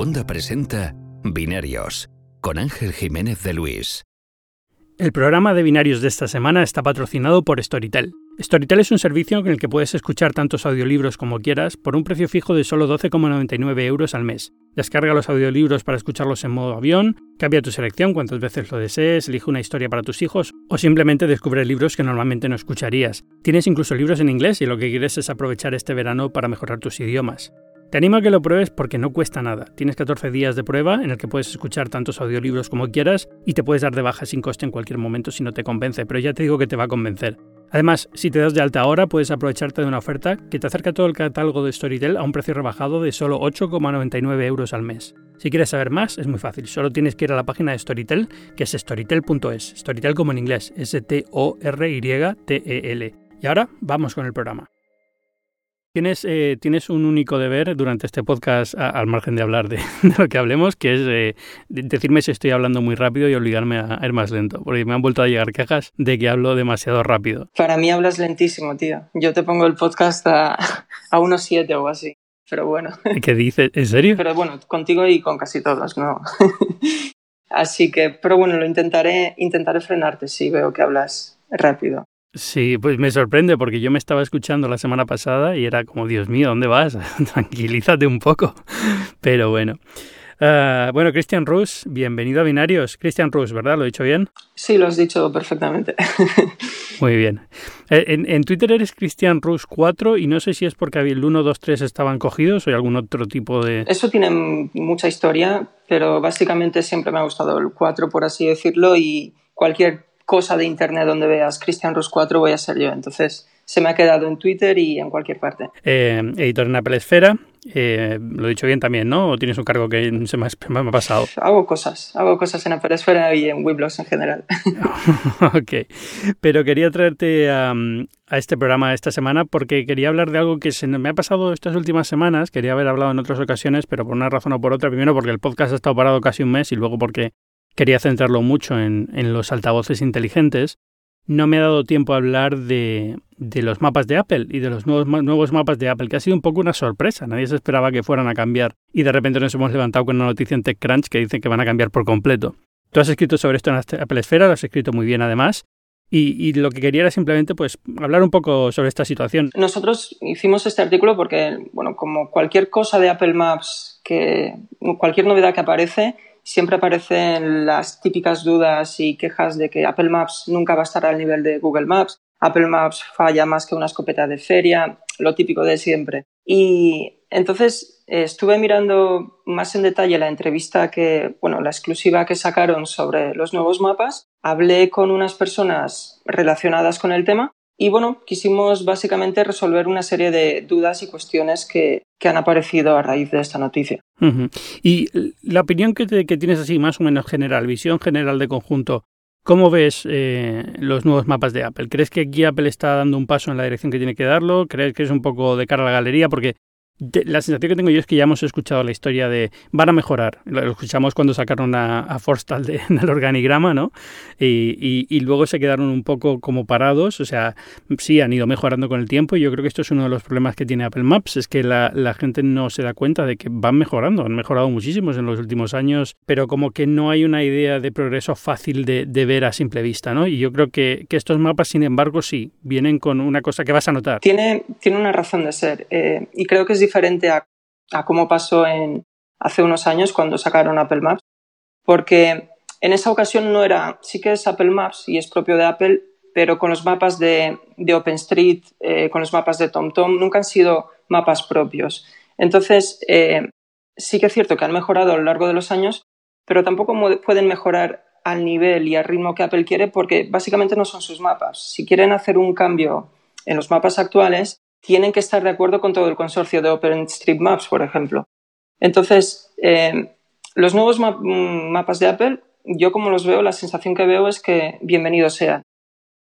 Segunda presenta Binarios con Ángel Jiménez de Luis. El programa de binarios de esta semana está patrocinado por Storytel. Storytel es un servicio en el que puedes escuchar tantos audiolibros como quieras por un precio fijo de solo 12,99 euros al mes. Descarga los audiolibros para escucharlos en modo avión, cambia tu selección cuantas veces lo desees, elige una historia para tus hijos o simplemente descubre libros que normalmente no escucharías. Tienes incluso libros en inglés y lo que quieres es aprovechar este verano para mejorar tus idiomas. Te animo a que lo pruebes porque no cuesta nada. Tienes 14 días de prueba en el que puedes escuchar tantos audiolibros como quieras y te puedes dar de baja sin coste en cualquier momento si no te convence, pero ya te digo que te va a convencer. Además, si te das de alta ahora, puedes aprovecharte de una oferta que te acerca todo el catálogo de Storytel a un precio rebajado de solo 8,99 euros al mes. Si quieres saber más, es muy fácil. Solo tienes que ir a la página de Storytel, que es storytel.es. Storytel como en inglés, S-T-O-R-Y-T-E-L. Y ahora, vamos con el programa. Tienes, eh, tienes un único deber durante este podcast, al margen de hablar de, lo que hablemos, que es eh, decirme si estoy hablando muy rápido y obligarme a, ir más lento, porque me han vuelto a llegar quejas de que hablo demasiado rápido. Para mí hablas lentísimo, tío. Yo te pongo el podcast a, a unos siete o así, pero bueno. ¿Qué dices? ¿En serio? Pero bueno, contigo y con casi todos, ¿no? así que, pero bueno, lo intentaré, intentaré frenarte si veo que hablas rápido. Sí, pues me sorprende porque yo me estaba escuchando la semana pasada y era como, Dios mío, ¿dónde vas? Tranquilízate un poco. Pero bueno. Ah, bueno, Christian Rus, bienvenido a Binarios. Christian Rus, ¿verdad? ¿Lo he dicho bien? Sí, lo has dicho perfectamente. Muy bien. Eh, en, Twitter eres Christian Rus 4 y no sé si es porque el 1, 2, 3 estaban cogidos o hay algún otro tipo de... Eso tiene mucha historia, pero básicamente siempre me ha gustado el 4, por así decirlo, y cualquier cosa de internet donde veas Christian Rus 4 voy a ser yo. Entonces se me ha quedado en Twitter y en cualquier parte. Eh, editor en Apple Esfera, eh, lo he dicho bien también, ¿no? ¿O tienes un cargo que se me ha, pasado? Hago cosas, hago cosas en Apple Esfera y en Weblogs en general. ok, pero quería traerte a, a, este programa esta semana porque quería hablar de algo que se me ha pasado estas últimas semanas, quería haber hablado en otras ocasiones, pero por una razón o por otra, primero porque el podcast ha estado parado casi un mes y luego porque quería centrarlo mucho en, los altavoces inteligentes, no me ha dado tiempo a hablar de, los mapas de Apple y de los nuevos, mapas de Apple, que ha sido un poco una sorpresa. Nadie se esperaba que fueran a cambiar y de repente nos hemos levantado con una noticia en TechCrunch que dice que van a cambiar por completo. Tú has escrito sobre esto en Apple Esfera, lo has escrito muy bien además. Y, lo que quería era simplemente pues hablar un poco sobre esta situación. Nosotros hicimos este artículo porque, bueno, como cualquier cosa de Apple Maps, que cualquier novedad que aparece, siempre aparecen las típicas dudas y quejas de que Apple Maps nunca va a estar al nivel de Google Maps, Apple Maps falla más que una escopeta de feria, lo típico de siempre. Y entonces eh, estuve mirando más en detalle la entrevista que, bueno, la exclusiva que sacaron sobre los nuevos mapas, hablé con unas personas relacionadas con el tema y bueno, quisimos básicamente resolver una serie de dudas y cuestiones que, han aparecido a raíz de esta noticia. Y la opinión que, que, tienes así, más o menos general, visión general de conjunto, ¿cómo ves eh, los nuevos mapas de Apple? ¿Crees que aquí Apple está dando un paso en la dirección que tiene que darlo? ¿Crees que es un poco de cara a la galería? Porque la sensación que tengo yo es que ya hemos escuchado la historia de van a mejorar. Lo escuchamos cuando sacaron a, a Forstal del organigrama, ¿no? Y, luego se quedaron un poco como parados. O sea, sí han ido mejorando con el tiempo y yo creo que esto es uno de los problemas que tiene Apple Maps, es que la, gente no se da cuenta de que van mejorando. Han mejorado muchísimos en los últimos años, pero como que no hay una idea de progreso fácil de, de ver a simple vista, ¿no? Y yo creo que, que, estos mapas, sin embargo, sí, vienen con una cosa que vas a notar. Tiene, tiene una razón de ser eh, y creo que es diferente a, cómo pasó en, hace unos años cuando sacaron Apple Maps, porque en esa ocasión no era, sí que es Apple Maps y es propio de Apple, pero con los mapas de, de OpenStreet, eh, con los mapas de TomTom, nunca han sido mapas propios. Entonces, eh, sí que es cierto que han mejorado a lo largo de los años, pero tampoco pueden mejorar al nivel y al ritmo que Apple quiere porque básicamente no son sus mapas. Si quieren hacer un cambio en los mapas actuales, tienen que estar de acuerdo con todo el consorcio de OpenStreetMaps, por ejemplo. Entonces, eh, los nuevos mm, mapas de Apple, yo como los veo, la sensación que veo es que bienvenidos sean,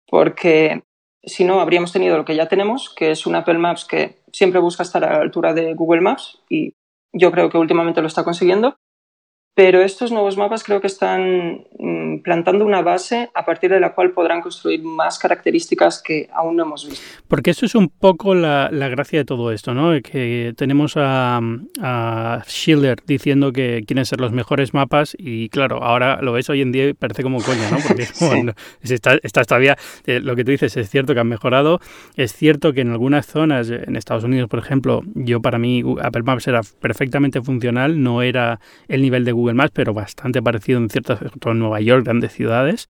porque si no, habríamos tenido lo que ya tenemos, que es un Apple Maps que siempre busca estar a la altura de Google Maps y yo creo que últimamente lo está consiguiendo. Pero estos nuevos mapas creo que están mm, plantando una base a partir de la cual podrán construir más características que aún no hemos visto. Porque eso es un poco la, gracia de todo esto, ¿no? Que tenemos a, Schiller diciendo que quieren ser los mejores mapas y claro, ahora lo ves hoy en día y parece como coña, ¿no? Porque bueno, está, todavía, eh, lo que tú dices es cierto que han mejorado, es cierto que en algunas zonas, en Estados Unidos por ejemplo, yo para mí Apple Maps era perfectamente funcional, no era el nivel de Google más, pero bastante parecido en ciertas, todo en Nueva York, grandes ciudades,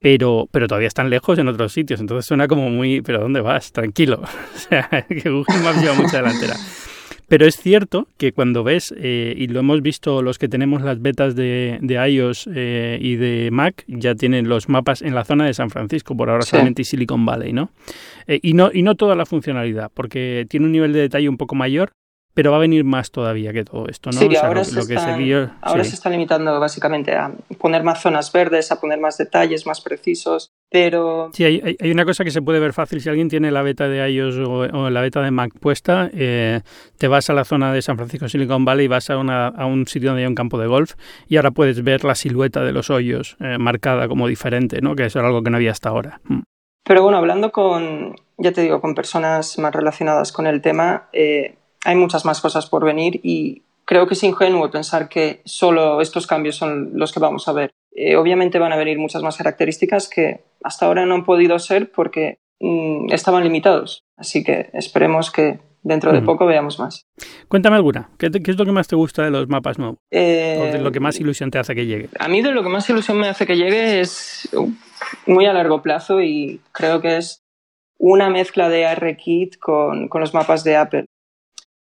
pero, pero todavía están lejos en otros sitios, entonces suena como muy, pero ¿dónde vas? Tranquilo. o sea, que Google Maps lleva mucha delantera. Pero es cierto que cuando ves, eh, y lo hemos visto los que tenemos las betas de, de iOS eh, y de Mac, ya tienen los mapas en la zona de San Francisco, por ahora solamente Silicon Valley, ¿no? Eh, y ¿no? Y no toda la funcionalidad, porque tiene un nivel de detalle un poco mayor, pero va a venir más todavía que todo esto, ¿no? Sí, ahora, se, está limitando básicamente a poner más zonas verdes, a poner más detalles más precisos, pero... Sí, hay, hay una cosa que se puede ver fácil. Si alguien tiene la beta de iOS o, la beta de Mac puesta, eh, te vas a la zona de San Francisco Silicon Valley y vas a, una, a, un sitio donde hay un campo de golf y ahora puedes ver la silueta de los hoyos eh, marcada como diferente, ¿no? Que eso era algo que no había hasta ahora. Mm. Pero bueno, hablando con, ya te digo, con personas más relacionadas con el tema, eh, hay muchas más cosas por venir y creo que es ingenuo pensar que solo estos cambios son los que vamos a ver. Eh, obviamente van a venir muchas más características que hasta ahora no han podido ser porque mm, estaban limitados. Así que esperemos que dentro de poco veamos más. Cuéntame alguna. ¿Qué, es lo que más te gusta de los mapas nuevos? Eh, ¿O de lo que más ilusión te hace que llegue? A mí de lo que más ilusión me hace que llegue es muy a largo plazo y creo que es una mezcla de ARKit con, con los mapas de Apple.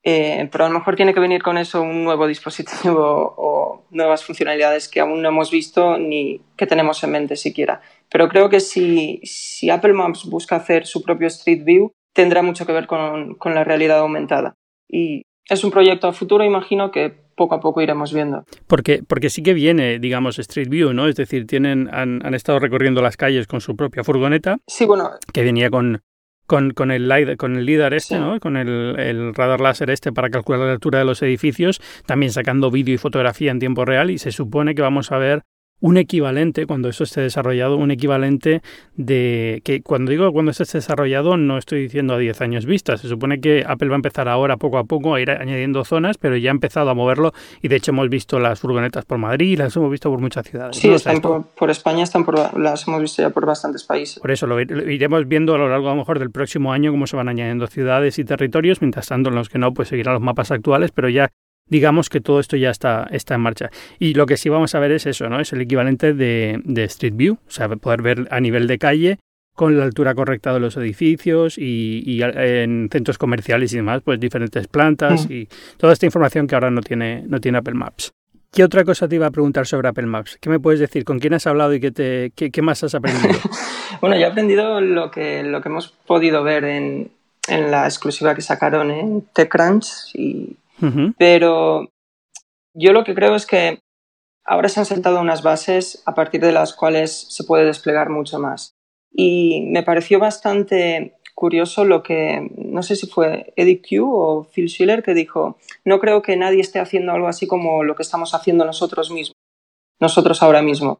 Eh, pero a lo mejor tiene que venir con eso un nuevo dispositivo o nuevas funcionalidades que aún no hemos visto ni que tenemos en mente siquiera. Pero creo que si, si Apple Maps busca hacer su propio Street View, tendrá mucho que ver con, con, la realidad aumentada. Y es un proyecto a futuro, imagino que poco a poco iremos viendo. Porque, porque sí que viene, digamos, Street View, ¿no? Es decir, tienen, han, han estado recorriendo las calles con su propia furgoneta. Sí, bueno. Que venía con, con, con, el, con el LIDAR este, ¿no? con el, el, radar láser este para calcular la altura de los edificios, también sacando vídeo y fotografía en tiempo real y se supone que vamos a ver un equivalente, cuando eso esté desarrollado, un equivalente de que cuando digo cuando esto esté desarrollado no estoy diciendo a 10 años vista, se supone que Apple va a empezar ahora poco a poco a ir añadiendo zonas, pero ya ha empezado a moverlo y de hecho hemos visto las furgonetas por Madrid, las hemos visto por muchas ciudades. Sí, están por, España, están por, las hemos visto ya por bastantes países. Por eso lo, iremos viendo a lo largo a lo mejor del próximo año cómo se van añadiendo ciudades y territorios, mientras tanto en los que no pues seguirán los mapas actuales, pero ya digamos que todo esto ya está, está en marcha. Y lo que sí vamos a ver es eso, ¿no? Es el equivalente de, Street View, o sea, poder ver a nivel de calle con la altura correcta de los edificios y, en centros comerciales y demás, pues diferentes plantas mm. y toda esta información que ahora no tiene, no tiene Apple Maps. ¿Qué otra cosa te iba a preguntar sobre Apple Maps? ¿Qué me puedes decir? ¿Con quién has hablado y qué, te, qué, más has aprendido? bueno, yo he aprendido lo que, lo que hemos podido ver en, en la exclusiva que sacaron en TechCrunch y pero yo lo que creo es que ahora se han sentado unas bases a partir de las cuales se puede desplegar mucho más. Y me pareció bastante curioso lo que, no sé si fue Eddie Q o Phil Schiller que dijo, no creo que nadie esté haciendo algo así como lo que estamos haciendo nosotros mismos, nosotros ahora mismo.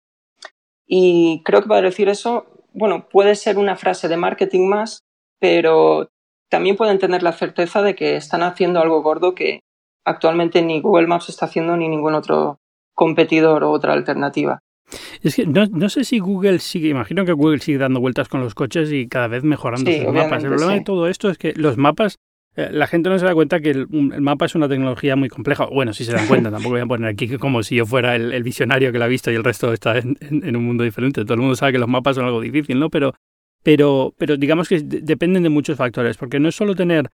Y creo que para decir eso, bueno, puede ser una frase de marketing más, pero también pueden tener la certeza de que están haciendo algo gordo que actualmente ni Google Maps está haciendo ni ningún otro competidor o otra alternativa. Es que no, sé si Google sigue, imagino que Google sigue dando vueltas con los coches y cada vez mejorando sus mapas. El problema de todo esto es que los mapas, eh, la gente no se da cuenta que el, mapa es una tecnología muy compleja. Bueno, si se dan cuenta, tampoco voy a poner aquí como si yo fuera el, visionario que la ha visto y el resto está en, un mundo diferente. Todo el mundo sabe que los mapas son algo difícil, ¿no? Pero, pero, pero digamos que dependen de muchos factores, porque no es solo tener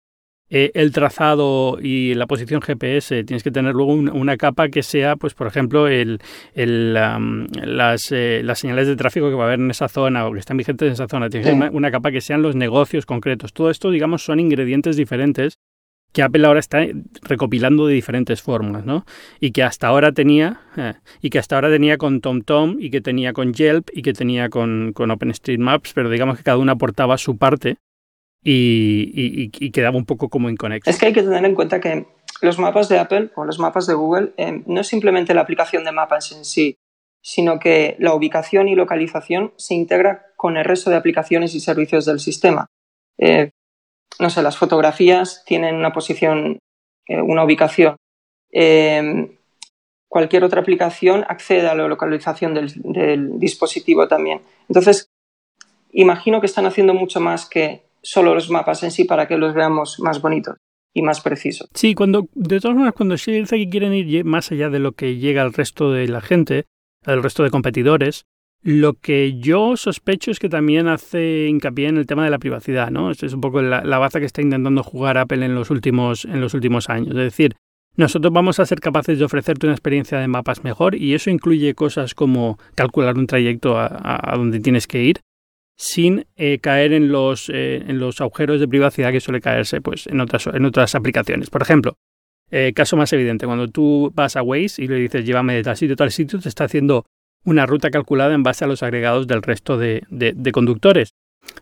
eh, el trazado y la posición GPS, tienes que tener luego una capa que sea, pues por ejemplo, el, el, las, eh, las, señales de tráfico que va a haber en esa zona o que están vigentes en esa zona. Tienes que tener una, capa que sean los negocios concretos. Todo esto, digamos, son ingredientes diferentes que Apple ahora está recopilando de diferentes formas, ¿no? Y que hasta ahora tenía, eh, y que hasta ahora tenía con TomTom, y que tenía con Yelp, y que tenía con, con OpenStreetMaps, pero digamos que cada una aportaba su parte y, quedaba un poco como inconexo. Es que hay que tener en cuenta que los mapas de Apple o los mapas de Google eh, no es simplemente la aplicación de mapas en sí, sino que la ubicación y localización se integra con el resto de aplicaciones y servicios del sistema. Eh, no sé, las fotografías tienen una posición, eh, una ubicación. cualquier otra aplicación accede a la localización del, del dispositivo también. Entonces, imagino que están haciendo mucho más que solo los mapas en sí para que los veamos más bonitos y más precisos. Sí, cuando, de todas maneras, cuando se dice que quieren ir más allá de lo que llega al resto de la gente, al resto de competidores, lo que yo sospecho es que también hace hincapié en el tema de la privacidad, ¿no? Es un poco la, la baza que está intentando jugar Apple en los últimos, en los últimos años. Es decir, nosotros vamos a ser capaces de ofrecerte una experiencia de mapas mejor y eso incluye cosas como calcular un trayecto a, a donde tienes que ir, sin eh, caer en los, eh, en los agujeros de privacidad que suele caerse pues, en, otras, en otras aplicaciones. Por ejemplo, eh, caso más evidente, cuando tú vas a Waze y le dices llévame de tal sitio a tal sitio, te está haciendo una ruta calculada en base a los agregados del resto de, de conductores.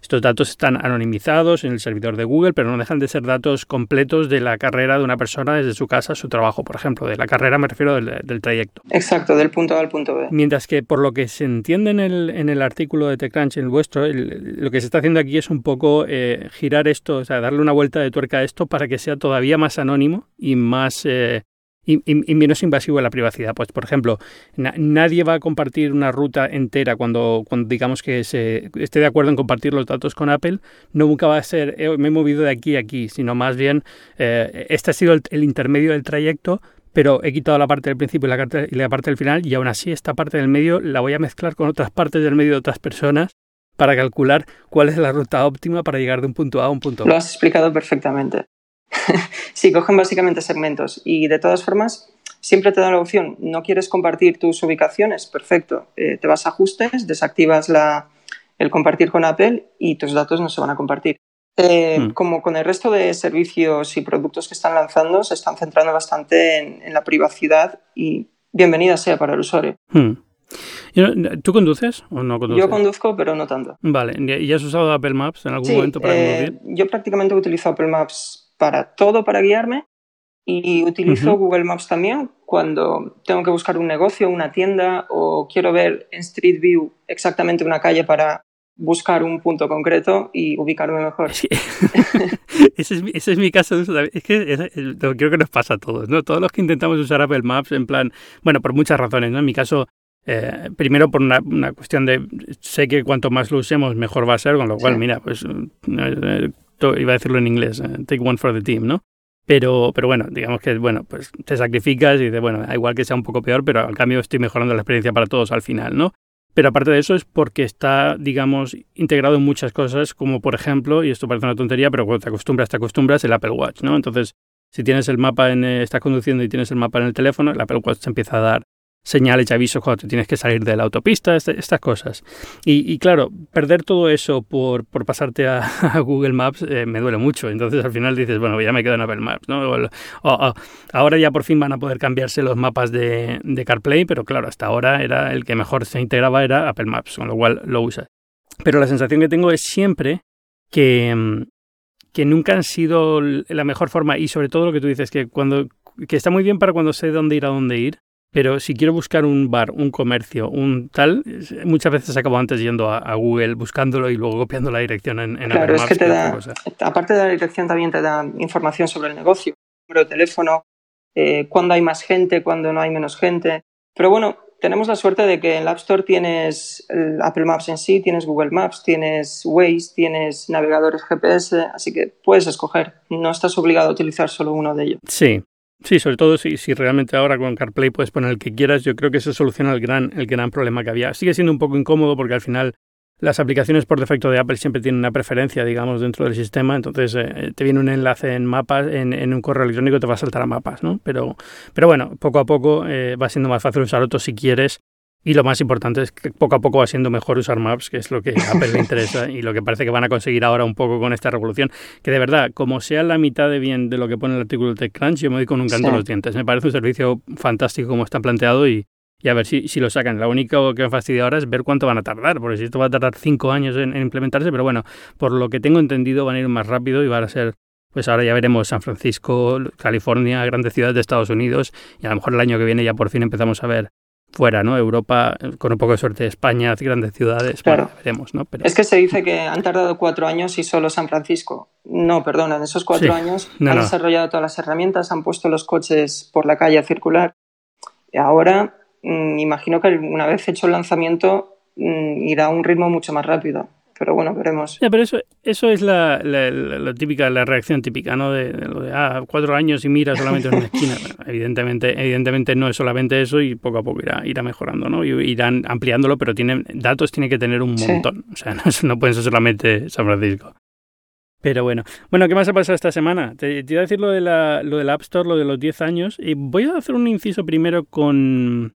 Estos datos están anonimizados en el servidor de Google, pero no dejan de ser datos completos de la carrera de una persona desde su casa a su trabajo, por ejemplo. De la carrera me refiero del, trayecto. Exacto, del punto A al punto B. Mientras que por lo que se entiende en el, en el artículo de TechCrunch, en el vuestro, lo que se está haciendo aquí es un poco eh, girar esto, o sea, darle una vuelta de tuerca a esto para que sea todavía más anónimo y más... Eh, y, menos invasivo a la privacidad. Pues, por ejemplo, nadie va a compartir una ruta entera cuando, cuando digamos que se esté de acuerdo en compartir los datos con Apple. No nunca va a ser, eh, me he movido de aquí a aquí, sino más bien, eh, este ha sido el, intermedio del trayecto, pero he quitado la parte del principio y la, y la parte del final, y aún así esta parte del medio la voy a mezclar con otras partes del medio de otras personas para calcular cuál es la ruta óptima para llegar de un punto A a un punto B. Lo has explicado perfectamente. sí, cogen básicamente segmentos y de todas formas siempre te dan la opción, no quieres compartir tus ubicaciones, perfecto, eh, te vas a ajustes, desactivas la, el compartir con Apple y tus datos no se van a compartir. Eh, hmm. Como con el resto de servicios y productos que están lanzando, se están centrando bastante en, la privacidad y bienvenida sea para el usuario. Hmm. ¿Tú conduces o no conduces? Yo conduzco, pero no tanto. Vale, ¿y has usado Apple Maps en algún momento para eh, Yo prácticamente utilizo Apple Maps para todo para guiarme y utilizo Google Maps también cuando tengo que buscar un negocio, una tienda o quiero ver en Street View exactamente una calle para buscar un punto concreto y ubicarme mejor. ese, es, mi caso de uso. Es que creo que nos pasa a todos, ¿no? Todos los que intentamos usar Apple Maps en plan, bueno, por muchas razones, ¿no? En mi caso, eh, primero por una, cuestión de, sé que cuanto más lo usemos mejor va a ser, con lo cual, mira, pues eh, iba a decirlo en inglés, eh, take one for the team, ¿no? Pero, pero bueno, digamos que bueno, pues te sacrificas y dices, bueno, igual que sea un poco peor, pero al cambio estoy mejorando la experiencia para todos al final, ¿no? Pero aparte de eso es porque está, digamos, integrado en muchas cosas, como por ejemplo, y esto parece una tontería, pero cuando te acostumbras, te acostumbras, el Apple Watch, ¿no? Entonces, si tienes el mapa en, eh, estás conduciendo y tienes el mapa en el teléfono, el Apple Watch te empieza a dar señales y avisos cuando te tienes que salir de la autopista, este, estas cosas. Y, claro, perder todo eso por, por pasarte a, Google Maps eh, me duele mucho. Entonces al final dices, bueno, ya me quedo en Apple Maps, ¿no? O, ahora ya por fin van a poder cambiarse los mapas de, de, CarPlay, pero claro, hasta ahora era el que mejor se integraba era Apple Maps, con lo cual lo usas. Pero la sensación que tengo es siempre que, que nunca han sido la mejor forma y sobre todo lo que tú dices, que cuando que está muy bien para cuando sé dónde ir a dónde ir, pero si quiero buscar un bar, un comercio, un tal, muchas veces acabo antes yendo a, Google buscándolo y luego copiando la dirección en, en Claro, es que te da, aparte de la dirección también te da información sobre el negocio, número de teléfono, eh, cuándo hay más gente, cuándo no hay menos gente. Pero bueno, tenemos la suerte de que en la App Store tienes Apple Maps en sí, tienes Google Maps, tienes Waze, tienes navegadores GPS, así que puedes escoger. No estás obligado a utilizar solo uno de ellos. Sí, Sí, sobre todo si, si realmente ahora con CarPlay puedes poner el que quieras, yo creo que eso soluciona el gran, el gran problema que había. Sigue siendo un poco incómodo porque al final las aplicaciones por defecto de Apple siempre tienen una preferencia, digamos, dentro del sistema, entonces eh, te viene un enlace en mapas, en, en, un correo electrónico te va a saltar a mapas, ¿no? Pero, pero bueno, poco a poco eh, va siendo más fácil usar otros si quieres y lo más importante es que poco a poco va siendo mejor usar Maps, que es lo que a Apple le interesa y lo que parece que van a conseguir ahora un poco con esta revolución. Que de verdad, como sea la mitad de bien de lo que pone el artículo de TechCrunch, yo me doy con un canto en los dientes. Me parece un servicio fantástico como está planteado y, y a ver si, si lo sacan. Lo único que me fastidia ahora es ver cuánto van a tardar, porque si esto va a tardar cinco años en, implementarse, pero bueno, por lo que tengo entendido van a ir más rápido y van a ser pues ahora ya veremos San Francisco, California, grandes ciudades de Estados Unidos y a lo mejor el año que viene ya por fin empezamos a ver fuera, ¿no? Europa, con un poco de suerte España, grandes ciudades, claro. veremos, ¿no? Pero... Es que se dice que han tardado cuatro años y solo San Francisco. No, perdona, en esos cuatro años han desarrollado todas las herramientas, han puesto los coches por la calle a circular. Y ahora, mmm, imagino que una vez hecho el lanzamiento, mmm, irá a un ritmo mucho más rápido pero bueno, veremos. pero eso, eso es la, la, típica, la reacción típica, ¿no? De, lo de, ah, cuatro años y mira solamente en una esquina. evidentemente, evidentemente no es solamente eso y poco a poco irá, irá mejorando, ¿no? Y irán ampliándolo, pero tienen, datos tiene que tener un montón. O sea, no, no pueden ser solamente San Francisco. Pero bueno, bueno, ¿qué más ha pasado esta semana? Te, te iba a decir lo, de la, lo del App Store, lo de los 10 años, y voy a hacer un inciso primero con,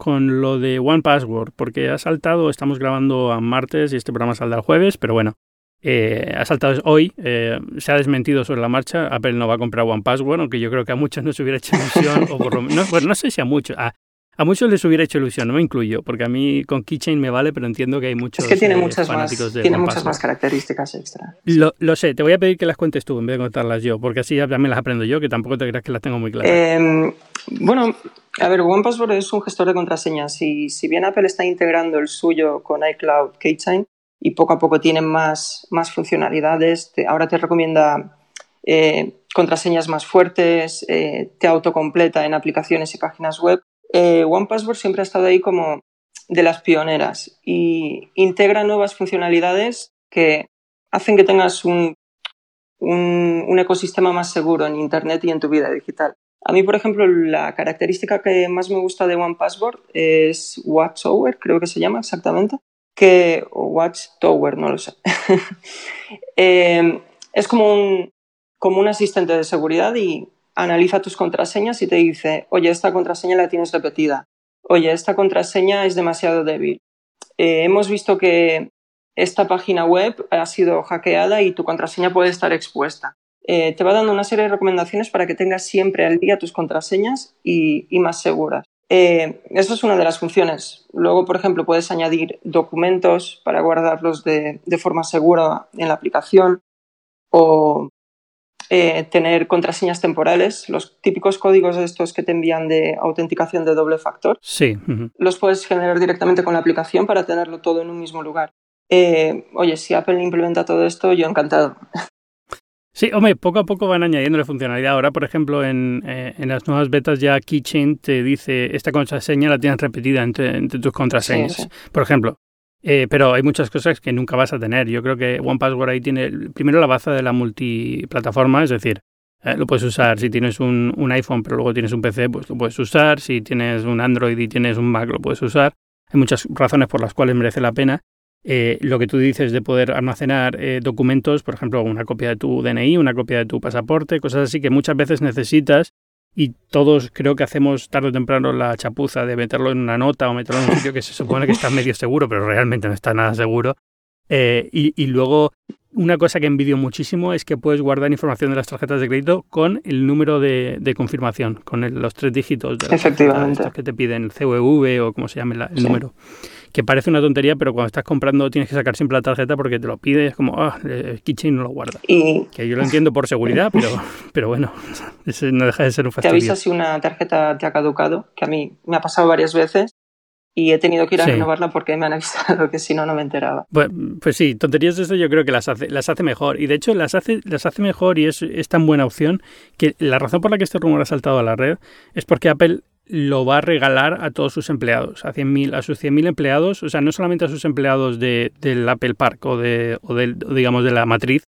con lo de One Password, porque ha saltado, estamos grabando a martes y este programa saldrá el jueves, pero bueno, eh, ha saltado hoy, eh, se ha desmentido sobre la marcha, Apple no va a comprar One Password, aunque yo creo que a muchos no se hubiera hecho ilusión, o por lo menos, bueno, no sé si a muchos, a, a muchos les hubiera hecho ilusión, no me incluyo, porque a mí con Keychain me vale, pero entiendo que hay muchos es que tiene eh, muchas fanáticos más, de Tiene One muchas Password. más características extra. Lo, lo, sé, te voy a pedir que las cuentes tú en vez de contarlas yo, porque así ya también las aprendo yo, que tampoco te creas que las tengo muy claras. Bueno, a ver, OnePassword es un gestor de contraseñas y si bien Apple está integrando el suyo con iCloud Keychain y poco a poco tiene más, más funcionalidades, ahora te recomienda eh, contraseñas más fuertes, eh, te autocompleta en aplicaciones y páginas web, eh, OnePassword siempre ha estado ahí como de las pioneras y integra nuevas funcionalidades que hacen que tengas un, un, un, ecosistema más seguro en Internet y en tu vida digital. A mí, por ejemplo, la característica que más me gusta de OnePassword es Watchtower, creo que se llama exactamente, que, Watchtower, no lo sé. eh, es como un, como un asistente de seguridad y analiza tus contraseñas y te dice, oye, esta contraseña la tienes repetida, oye, esta contraseña es demasiado débil. Eh, hemos visto que esta página web ha sido hackeada y tu contraseña puede estar expuesta. Eh, te va dando una serie de recomendaciones para que tengas siempre al día tus contraseñas y, y más seguras. Eh, eso es una de las funciones. Luego, por ejemplo, puedes añadir documentos para guardarlos de, de forma segura en la aplicación o eh, tener contraseñas temporales, los típicos códigos de estos que te envían de autenticación de doble factor. Sí. Uh -huh. Los puedes generar directamente con la aplicación para tenerlo todo en un mismo lugar. Eh, oye, si Apple implementa todo esto, yo encantado. Sí, hombre, poco a poco van añadiendo funcionalidad. Ahora, por ejemplo, en, eh, en, las nuevas betas ya Keychain te dice esta contraseña la tienes repetida entre, entre tus contraseñas. Sí, sí. Por ejemplo, eh, pero hay muchas cosas que nunca vas a tener. Yo creo que OnePassword ahí tiene primero la baza de la multiplataforma, es decir, eh, lo puedes usar si tienes un, un, iPhone pero luego tienes un PC, pues lo puedes usar. Si tienes un Android y tienes un Mac, lo puedes usar. Hay muchas razones por las cuales merece la pena. Eh, lo que tú dices de poder almacenar eh, documentos, por ejemplo, una copia de tu DNI, una copia de tu pasaporte, cosas así que muchas veces necesitas y todos creo que hacemos tarde o temprano la chapuza de meterlo en una nota o meterlo en un sitio que se supone que está medio seguro, pero realmente no está nada seguro. Eh, y, y, luego, una cosa que envidio muchísimo es que puedes guardar información de las tarjetas de crédito con el número de, de confirmación, con el, los tres dígitos de Efectivamente. que te piden el CVV o como se llame la, el sí. número que parece una tontería, pero cuando estás comprando tienes que sacar siempre la tarjeta porque te lo pide, es como, ah, el Keychain no lo guarda. Y... Que yo lo entiendo por seguridad, pero, pero bueno, ese no deja de ser un fastidio. Te avisa si una tarjeta te ha caducado, que a mí me ha pasado varias veces y he tenido que ir a sí. renovarla porque me han avisado que si no, no me enteraba. Pues, pues sí, tonterías de eso yo creo que las hace, las hace mejor. Y de hecho las hace, las hace mejor y es, es tan buena opción que la razón por la que este rumor ha saltado a la red es porque Apple lo va a regalar a todos sus empleados, a, 100 a sus 100.000 empleados, o sea, no solamente a sus empleados de, del Apple Park o, de, o del, digamos, de la matriz,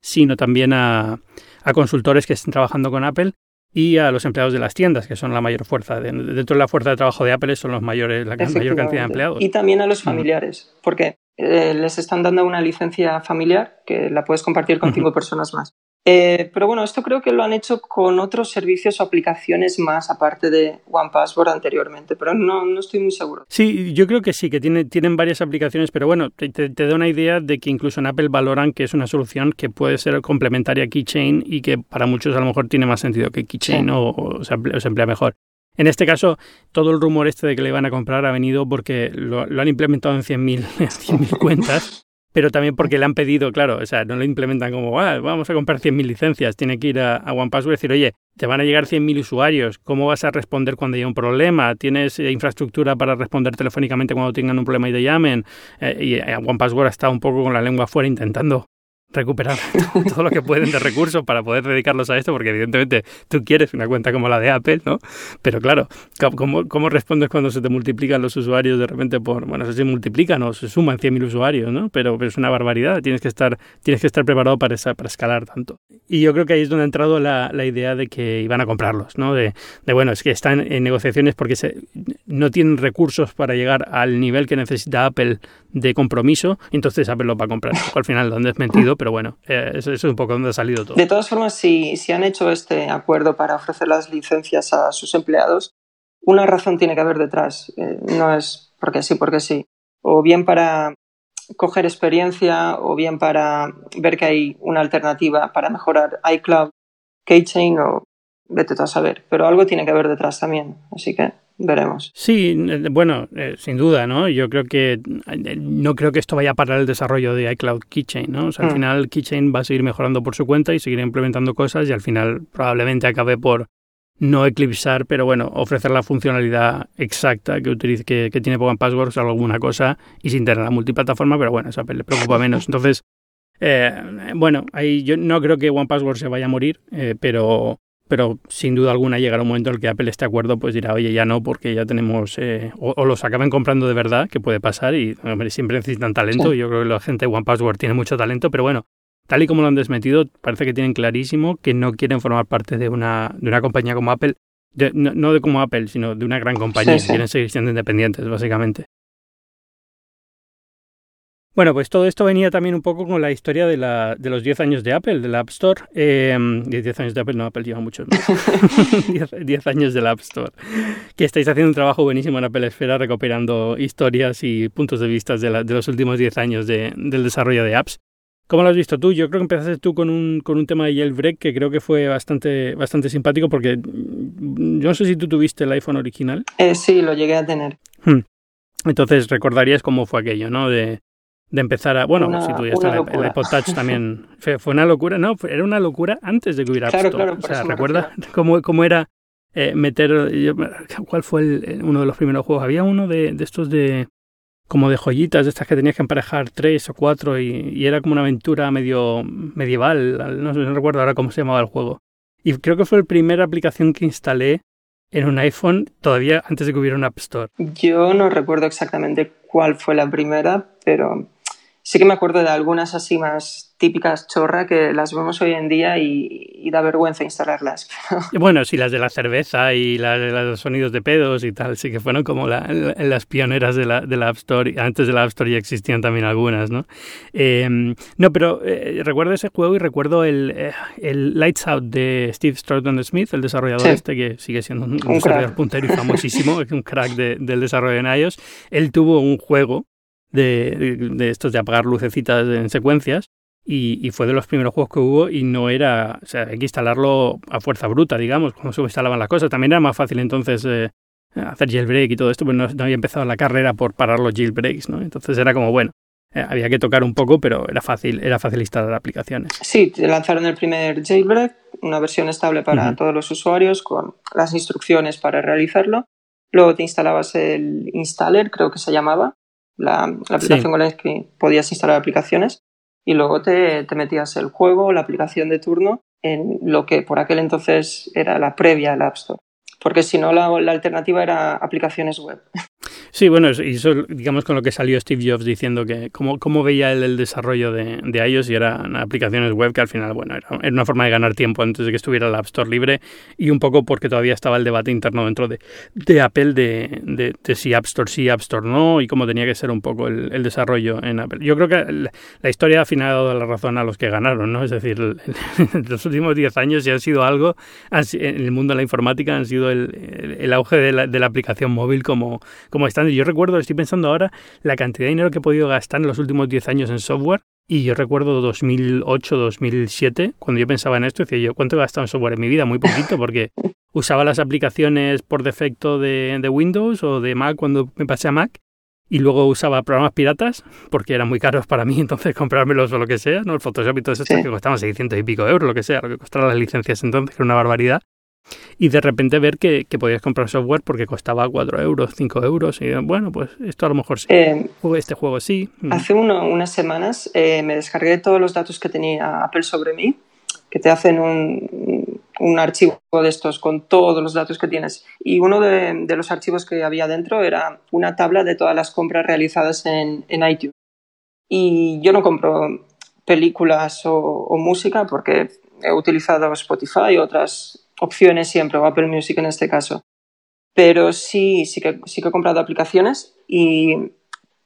sino también a, a, consultores que estén trabajando con Apple y a los empleados de las tiendas, que son la mayor fuerza. De, dentro de la fuerza de trabajo de Apple son los mayores, la mayor cantidad de empleados. Y también a los familiares, porque eh, les están dando una licencia familiar que la puedes compartir con cinco personas más. Eh, pero bueno, esto creo que lo han hecho con otros servicios o aplicaciones más aparte de OnePassword anteriormente, pero no, no estoy muy seguro. Sí, yo creo que sí, que tiene, tienen varias aplicaciones, pero bueno, te, te, da una idea de que incluso en Apple valoran que es una solución que puede ser complementaria a Keychain y que para muchos a lo mejor tiene más sentido que Keychain sí. o, o, se emplea, o se emplea mejor. En este caso, todo el rumor este de que le van a comprar ha venido porque lo, lo han implementado en 100.000 100 cuentas pero también porque le han pedido, claro, o sea, no lo implementan como, ah, vamos a comprar 100.000 licencias, tiene que ir a, OnePassword y decir, oye, te van a llegar 100.000 usuarios, ¿cómo vas a responder cuando haya un problema? ¿Tienes eh, infraestructura para responder telefónicamente cuando tengan un problema y te llamen? Eh, y eh, OnePassword está un poco con la lengua fuera intentando recuperar todo lo que pueden de recursos para poder dedicarlos a esto, porque evidentemente tú quieres una cuenta como la de Apple, ¿no? Pero claro, ¿cómo, cómo respondes cuando se te multiplican los usuarios de repente por, bueno, no sé si multiplican o se suman 100.000 usuarios, ¿no? Pero, es una barbaridad, tienes que estar, tienes que estar preparado para, para escalar tanto. Y yo creo que ahí es donde ha entrado la, la idea de que iban a comprarlos, ¿no? De, de bueno, es que están en negociaciones porque no tienen recursos para llegar al nivel que necesita Apple de compromiso, entonces Apple lo va comprar. Al final lo han desmentido, pero bueno, eh, eso, es un poco donde ha salido todo. De todas formas, si, si han hecho este acuerdo para ofrecer las licencias a sus empleados, una razón tiene que haber detrás. Eh, no es porque sí, porque sí. O bien para coger experiencia, o bien para ver que hay una alternativa para mejorar iCloud, Keychain, o vete a saber. Pero algo tiene que haber detrás también. Así que veremos. Sí, eh, bueno, eh, sin duda, ¿no? Yo creo que eh, no creo que esto vaya a parar el desarrollo de iCloud Keychain, ¿no? O sea, al mm. final Keychain va a seguir mejorando por su cuenta y seguir implementando cosas y al final probablemente acabe por no eclipsar, pero bueno, ofrecer la funcionalidad exacta que utilice, que, que tiene Pokémon Passwords o alguna cosa y sin tener la multiplataforma, pero bueno, eso le preocupa menos. Entonces, bueno, ahí yo no creo que One Password se vaya a morir, pero pero sin duda alguna llegará un momento en el que Apple esté de acuerdo, pues dirá, oye, ya no, porque ya tenemos, eh, o, los acaben comprando de verdad, que puede pasar, y hombre, siempre necesitan talento, yo creo que la gente de One Password tiene mucho talento, pero bueno, tal y como lo han desmetido, parece que tienen clarísimo que no quieren formar parte de una, de una compañía como Apple, no, de como Apple, sino de una gran compañía, quieren seguir siendo independientes, básicamente. Bueno, pues todo esto venía también un poco con la historia de, la, de los 10 años de Apple, del App Store. Eh, 10 años de Apple, no, Apple lleva muchos más. 10, años del App Store. Que estáis haciendo un trabajo buenísimo en Apple Esfera, recuperando historias y puntos de vista de, de los últimos 10 años de, del desarrollo de apps. ¿Cómo lo has visto tú? Yo creo que empezaste tú con un, con un tema de jailbreak que creo que fue bastante, bastante simpático porque yo no sé si tú tuviste el iPhone original. Eh, sí, lo llegué a tener. Hmm. Entonces recordarías cómo fue aquello, ¿no? De, de empezar a... Bueno, si tú ya estás el, iPod Touch también fue, una locura, ¿no? Era una locura antes de que hubiera claro, Claro, o sea, ¿recuerdas cómo, cómo, era eh, meter... ¿Cuál fue el, uno de los primeros juegos? Había uno de, de, estos de... Como de joyitas, de estas que tenías que emparejar tres o cuatro y, y era como una aventura medio medieval, no, no recuerdo ahora cómo se llamaba el juego. Y creo que fue la primera aplicación que instalé en un iPhone todavía antes de que hubiera un App Store. Yo no recuerdo exactamente cuál fue la primera, pero sí que me acuerdo de algunas así más típicas chorra que las vemos hoy en día y, da vergüenza instalarlas. bueno, sí, las de la cerveza y las de los sonidos de pedos y tal, sí que fueron como las pioneras de la, de la App Store. Antes de la App Store ya existían también algunas, ¿no? Em, no, pero eh, recuerdo ese juego y recuerdo el, eh, el Lights Out de Steve Stroughton Smith, el desarrollador este que sigue siendo un, desarrollador puntero y famosísimo, un crack del desarrollo en iOS. Él tuvo un juego de, de, estos de apagar lucecitas en secuencias y, y, fue de los primeros juegos que hubo y no era, o sea, hay que instalarlo a fuerza bruta, digamos, como se instalaban las cosas. También era más fácil entonces eh, hacer jailbreak y todo esto, pues no, había empezado la carrera por parar los jailbreaks, ¿no? Entonces era como, bueno, eh, había que tocar un poco, pero era fácil, era fácil instalar aplicaciones. Sí, lanzaron el primer jailbreak, una versión estable para todos los usuarios con las instrucciones para realizarlo. Luego te instalabas el installer, creo que se llamaba, la, aplicación con la que podías instalar aplicaciones y luego te, te, metías el juego, la aplicación de turno, en lo que por aquel entonces era la previa al App Store. Porque si no, la, la alternativa era aplicaciones web. Sí, bueno, y eso digamos con lo que salió Steve Jobs diciendo que cómo, cómo veía él el desarrollo de, iOS y eran aplicaciones web que al final, bueno, era, una forma de ganar tiempo antes de que estuviera el App Store libre y un poco porque todavía estaba el debate interno dentro de, de Apple de, de, de, si App Store sí, App Store no y cómo tenía que ser un poco el, desarrollo en Apple. Yo creo que la, la, historia al final ha dado la razón a los que ganaron, ¿no? Es decir, los últimos 10 años ya han sido algo, en el mundo de la informática han sido el, auge de la, de la aplicación móvil como, como están yo recuerdo, estoy pensando ahora, la cantidad de dinero que he podido gastar en los últimos 10 años en software. Y yo recuerdo 2008, 2007, cuando yo pensaba en esto, decía yo, ¿cuánto he gastado en software en mi vida? Muy poquito, porque usaba las aplicaciones por defecto de, de Windows o de Mac cuando me pasé a Mac y luego usaba programas piratas porque eran muy caros para mí, entonces comprármelos o lo que sea, ¿no? El Photoshop y todo eso que costaban 600 y pico euros, lo que sea, lo que costaban las licencias entonces, que era una barbaridad. Y de repente ver que, que podías comprar software porque costaba 4 euros, 5 euros. Y bueno, pues esto a lo mejor sí. Eh, este juego sí. Mm. Hace unas semanas eh, me descargué todos los datos que tenía Apple sobre mí, que te hacen un, un archivo de estos con todos los datos que tienes. Y uno de, los archivos que había dentro era una tabla de todas las compras realizadas en, en iTunes. Y yo no compro películas o, música porque he utilizado Spotify y otras opciones siempre, o Apple Music en este caso. Pero sí, sí que, sí que he comprado aplicaciones y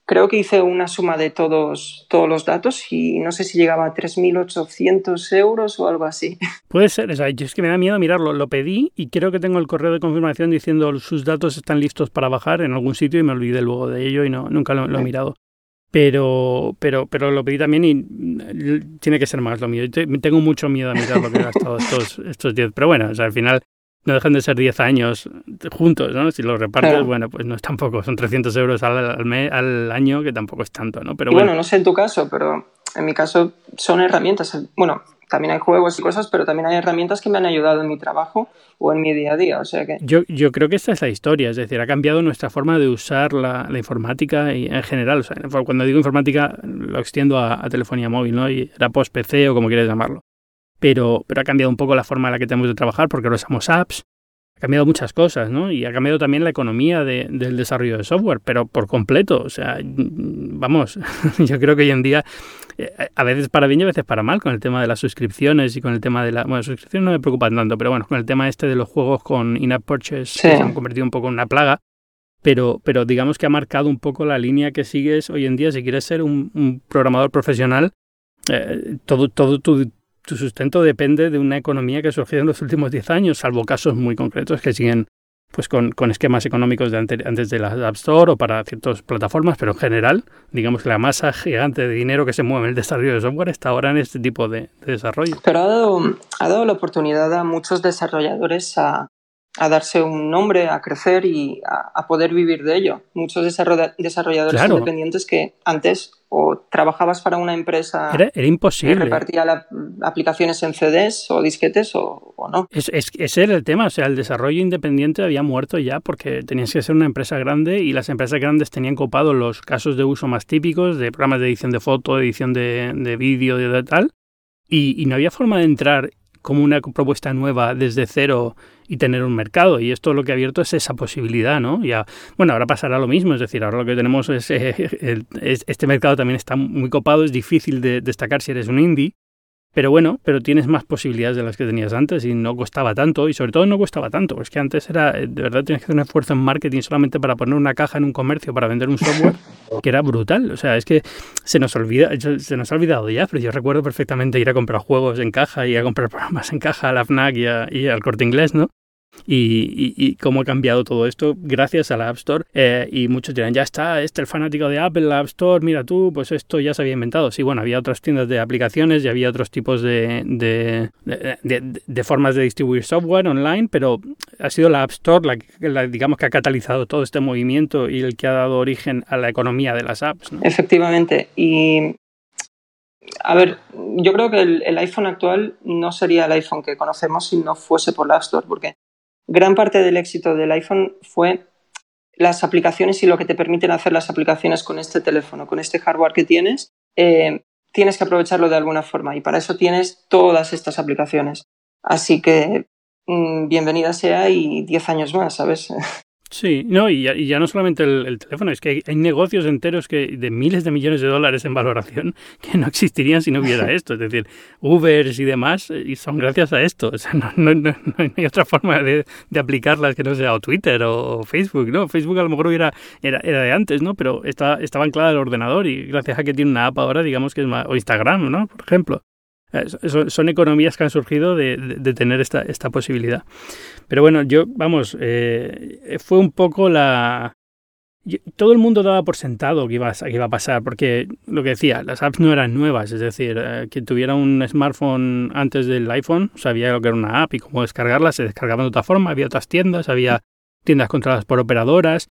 creo que hice una suma de todos, todos los datos y no sé si llegaba a 3.800 euros o algo así. Puede ser, o sea, es que me da miedo mirarlo. Lo pedí y creo que tengo el correo de confirmación diciendo sus datos están listos para bajar en algún sitio y me olvidé luego de ello y no, nunca lo, he mirado. Pero, pero, pero lo pedí también y mm, tiene que ser más lo mío. Tengo mucho miedo a mirar lo que he gastado estos, estos 10. Pero bueno, o sea, al final no dejan de ser 10 años juntos, ¿no? Si los repartes, bueno, pues no es tampoco, son 300 euros al, mes, al año, que tampoco es tanto, ¿no? Pero bueno. no sé en tu caso, pero en mi caso son herramientas. Bueno, también hay juegos y cosas, pero también hay herramientas que me han ayudado en mi trabajo o en mi día a día, o sea que... Yo, yo creo que esta es la historia, es decir, ha cambiado nuestra forma de usar la, la informática y en general, o sea, cuando digo informática lo extiendo a, a telefonía móvil, ¿no? Y era post-PC o como quieras llamarlo pero, pero ha cambiado un poco la forma en la que tenemos de trabajar porque ahora usamos apps, ha cambiado muchas cosas, ¿no? Y ha cambiado también la economía de, del desarrollo de software, pero por completo. O sea, vamos, yo creo que hoy en día, a veces para bien y a veces para mal, con el tema de las suscripciones y con el tema de la. Bueno, suscripciones no me preocupan tanto, pero bueno, con el tema este de los juegos con in-app purchase, se han convertido un poco en una plaga. Pero, pero digamos que ha marcado un poco la línea que sigues hoy en día. Si quieres ser un, programador profesional, eh, todo, todo tu, tu sustento depende de una economía que ha surgido en los últimos 10 años, salvo casos muy concretos que siguen pues con, con esquemas económicos de antes de la App Store o para ciertas plataformas, pero en general, digamos que la masa gigante de dinero que se mueve en el desarrollo de software está ahora en este tipo de, desarrollo. Pero ha dado, ha dado la oportunidad a muchos desarrolladores a, a darse un nombre, a crecer y a, poder vivir de ello. Muchos desarrolladores independientes que antes o trabajabas para una empresa era, imposible. que repartía aplicaciones en CDs o disquetes o, no. Es, es, ese era el tema, o sea, el desarrollo independiente había muerto ya porque tenías que ser una empresa grande y las empresas grandes tenían copado los casos de uso más típicos de programas de edición de foto, edición de, de vídeo, de tal, y, y no había forma de entrar como una propuesta nueva desde cero y tener un mercado. Y esto lo que ha abierto es esa posibilidad, ¿no? Ya, bueno, ahora pasará lo mismo, es decir, ahora lo que tenemos es, eh, este mercado también está muy copado, es difícil de destacar si eres un indie, pero bueno, pero tienes más posibilidades de las que tenías antes y no costaba tanto y sobre todo no costaba tanto, porque que antes era, eh, de verdad tienes que hacer un esfuerzo en marketing solamente para poner una caja en un comercio para vender un software que era brutal. O sea, es que se nos olvida, se nos ha olvidado ya, pero yo recuerdo perfectamente ir a comprar juegos en caja y a comprar programas en caja a la FNAC y, y al corte inglés, ¿no? Y, y, cómo ha cambiado todo esto gracias a la App Store. Eh, y muchos dirán, ya está, este el fanático de Apple, la App Store, mira tú, pues esto ya se había inventado. Sí, bueno, había otras tiendas de aplicaciones y había otros tipos de, de, formas de distribuir software online, pero ha sido la App Store la, digamos, que ha catalizado todo este movimiento y el que ha dado origen a la economía de las apps. Efectivamente. Y a ver, yo creo que el, el, iPhone actual no sería el iPhone que conocemos si no fuese por la App Store, porque gran parte del éxito del iPhone fue las aplicaciones y lo que te permiten hacer las aplicaciones con este teléfono, con este hardware que tienes. Eh, tienes que aprovecharlo de alguna forma y para eso tienes todas estas aplicaciones. Así que mm, bienvenida sea y 10 años más, ¿sabes? Sí, no, y ya, no solamente el, teléfono, es que hay, negocios enteros que de miles de millones de dólares en valoración que no existirían si no hubiera esto. Es decir, Ubers y demás, y son gracias a esto. O sea, no, no, no, hay otra forma de, de, aplicarlas que no sea o Twitter o, Facebook, ¿no? Facebook a lo mejor hubiera, era, era de antes, ¿no? Pero está, estaba anclada al ordenador y gracias a que tiene una app ahora, digamos que es más, o Instagram, ¿no? Por ejemplo. Eh, son economías que han surgido de, tener esta, esta posibilidad. Pero bueno, yo, vamos, eh, fue un poco la... Todo el mundo daba por sentado que iba, a, que iba a pasar, porque lo que decía, las apps no eran nuevas, es decir, eh, quien tuviera un smartphone antes del iPhone sabía lo que era una app y cómo descargarla, se descargaba de otra forma, había otras tiendas, había tiendas controladas por operadoras,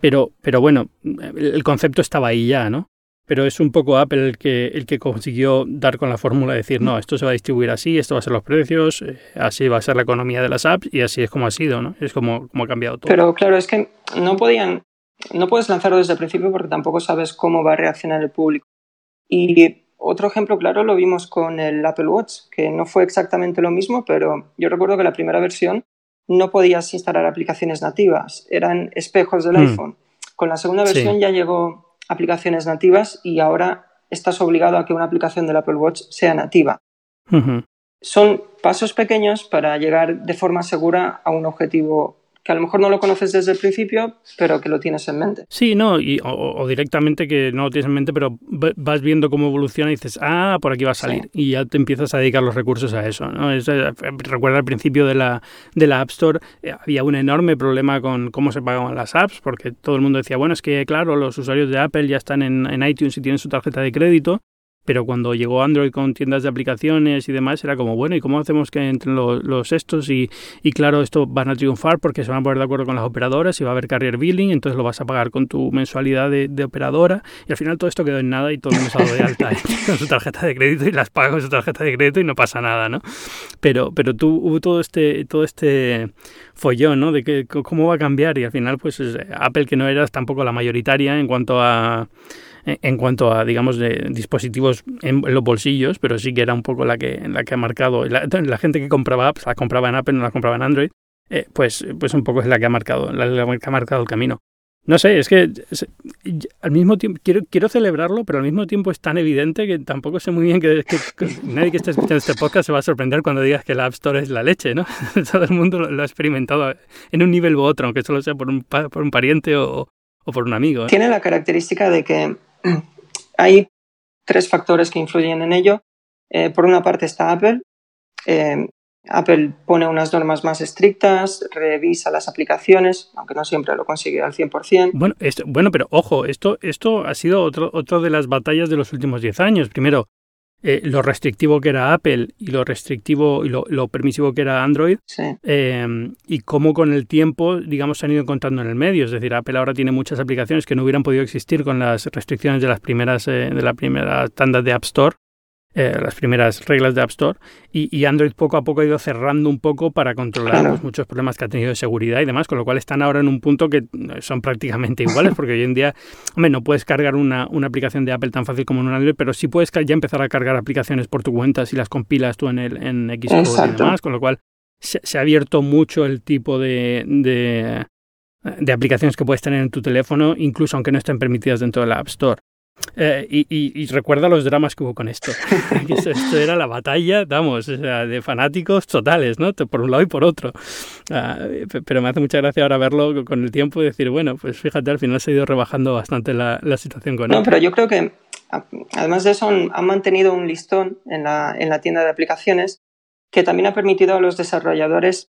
pero, pero bueno, el concepto estaba ahí ya, ¿no? Pero es un poco Apple el que, el que consiguió dar con la fórmula de decir, no, esto se va a distribuir así, esto va a ser los precios, eh, así va a ser la economía de las apps y así es como ha sido, ¿no? Es como, como ha cambiado todo. Pero claro, es que no podían, no puedes lanzarlo desde el principio porque tampoco sabes cómo va a reaccionar el público. Y otro ejemplo claro lo vimos con el Apple Watch, que no fue exactamente lo mismo, pero yo recuerdo que la primera versión no podías instalar aplicaciones nativas, eran espejos del hmm. iPhone. Con la segunda versión ya llegó aplicaciones nativas y ahora estás obligado a que una aplicación del Apple Watch sea nativa. Son pasos pequeños para llegar de forma segura a un objetivo que a lo mejor no lo conoces desde el principio, pero que lo tienes en mente. Sí, no, y, o, directamente que no lo tienes en mente, pero vas viendo cómo evoluciona y dices, ah, por aquí va a salir. Y ya te empiezas a dedicar los recursos a eso. ¿no? Eh, recuerda al principio de la, de la App Store, eh, había un enorme problema con cómo se pagaban las apps, porque todo el mundo decía, bueno, es que claro, los usuarios de Apple ya están en, en iTunes y tienen su tarjeta de crédito, pero cuando llegó Android con tiendas de aplicaciones y demás, era como, bueno, ¿y cómo hacemos que entren los, estos? Y, y, claro, esto van a triunfar porque se van a poner de acuerdo con las operadoras y va a haber carrier billing, entonces lo vas a pagar con tu mensualidad de, operadora. Y al final todo esto quedó en nada y todo el mundo se ha dado de alta con su tarjeta de crédito y las paga con su tarjeta de crédito y no pasa nada, ¿no? Pero, pero tú, hubo todo este, todo este follón, ¿no? De que, cómo va a cambiar y al final, pues Apple, que no era tampoco la mayoritaria en cuanto a en cuanto a, digamos, dispositivos en, los bolsillos, pero sí que era un poco la que, la que ha marcado, la, la gente que compraba apps, la compraba en Apple, no la compraba en Android, eh, pues, pues un poco es la que ha marcado, la, que ha marcado el camino. No sé, es que al mismo tiempo quiero, quiero celebrarlo, pero al mismo tiempo es tan evidente que tampoco sé muy bien que, nadie que esté escuchando este podcast se va a sorprender cuando digas que la App Store es la leche, ¿no? Todo el mundo lo, ha experimentado en un nivel u otro, aunque solo sea por un, por un pariente o, o por un amigo. ¿eh? Tiene la característica de que hay tres factores que influyen en ello. Eh, por una parte está Apple. Eh, Apple pone unas normas más estrictas, revisa las aplicaciones, aunque no siempre lo consigue al 100%. Bueno, bueno pero ojo, esto, esto ha sido otro, otro de las batallas de los últimos 10 años. Primero, eh, lo restrictivo que era Apple y lo restrictivo y lo, permisivo que era Android eh, y cómo con el tiempo, digamos, se han ido encontrando en el medio. Es decir, Apple ahora tiene muchas aplicaciones que no hubieran podido existir con las restricciones de las primeras eh, de la primera tanda de App Store eh, las primeras reglas de App Store y, Android poco a poco ha ido cerrando un poco para controlar pues, muchos problemas que ha tenido de seguridad y demás, con lo cual están ahora en un punto que son prácticamente iguales, porque hoy en día, hombre, no puedes cargar una, una aplicación de Apple tan fácil como en un Android, pero sí puedes ya empezar a cargar aplicaciones por tu cuenta si las compilas tú en, el, en Xcode y demás, con lo cual se, ha abierto mucho el tipo de, de, de aplicaciones que puedes tener en tu teléfono, incluso aunque no estén permitidas dentro de la App Store. Eh, y, recuerda los dramas que hubo con esto. esto era la batalla, vamos, de fanáticos totales, ¿no? Por un lado y por otro. Ah, pero me hace mucha gracia ahora verlo con el tiempo y decir, bueno, pues fíjate, al final se ha ido rebajando bastante la, situación con No, pero yo creo que, además de eso, han, mantenido un listón en la, en la tienda de aplicaciones que también ha permitido a los desarrolladores